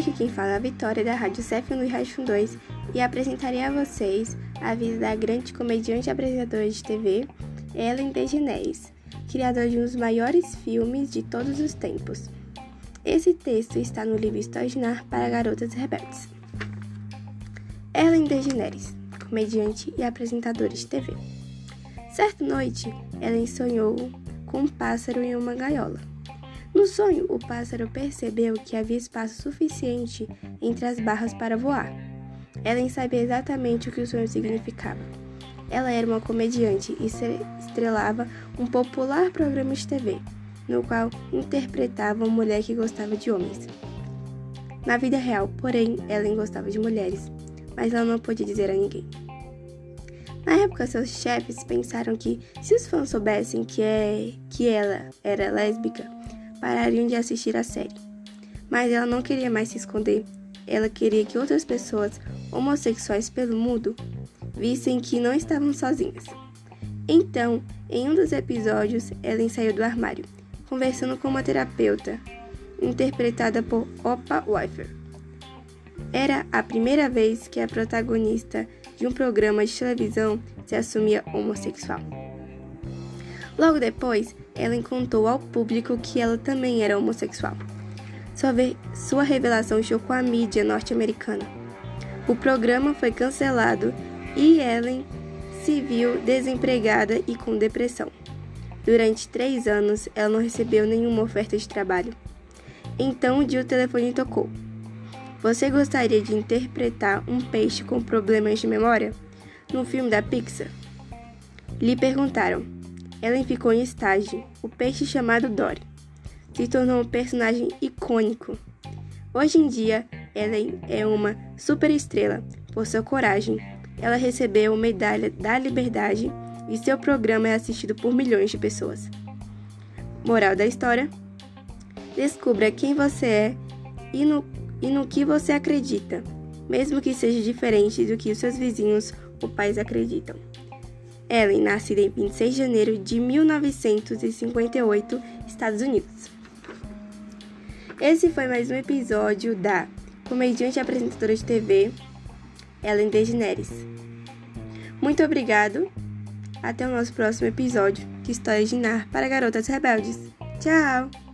aqui quem fala é a Vitória da Rádio CF no Rádio 2 e apresentarei a vocês a vida da grande comediante e apresentadora de TV Ellen DeGeneres, criadora de um dos maiores filmes de todos os tempos. Esse texto está no livro Extraordinário para Garotas Rebeldes. Ellen DeGeneres, comediante e apresentadora de TV. Certa noite, Ellen sonhou com um pássaro em uma gaiola. No sonho, o pássaro percebeu que havia espaço suficiente entre as barras para voar. Ellen sabia exatamente o que o sonho significava. Ela era uma comediante e estrelava um popular programa de TV, no qual interpretava uma mulher que gostava de homens. Na vida real, porém, Ellen gostava de mulheres, mas ela não podia dizer a ninguém. Na época, seus chefes pensaram que, se os fãs soubessem que, é, que ela era lésbica, parariam de assistir a série. Mas ela não queria mais se esconder. Ela queria que outras pessoas homossexuais pelo mundo vissem que não estavam sozinhas. Então, em um dos episódios, ela saiu do armário, conversando com uma terapeuta, interpretada por Opa Weifer. Era a primeira vez que a protagonista de um programa de televisão se assumia homossexual. Logo depois, ela contou ao público que ela também era homossexual. Sua, revelação chocou a mídia norte-americana. O programa foi cancelado e Ellen se viu desempregada e com depressão. Durante três anos, ela não recebeu nenhuma oferta de trabalho. Então, um dia o telefone tocou. Você gostaria de interpretar um peixe com problemas de memória? No filme da Pixar? Lhe perguntaram. Ellen ficou em estágio. O peixe chamado Dory se tornou um personagem icônico. Hoje em dia, Ellen é uma superestrela por sua coragem. Ela recebeu a medalha da liberdade e seu programa é assistido por milhões de pessoas. Moral da história: Descubra quem você é e no, e no que você acredita, mesmo que seja diferente do que os seus vizinhos ou pais acreditam. Ellen, nascida em 26 de janeiro de 1958, Estados Unidos. Esse foi mais um episódio da comediante e apresentadora de TV, Ellen DeGeneres. Muito obrigado. Até o nosso próximo episódio de História de Nar para Garotas Rebeldes. Tchau!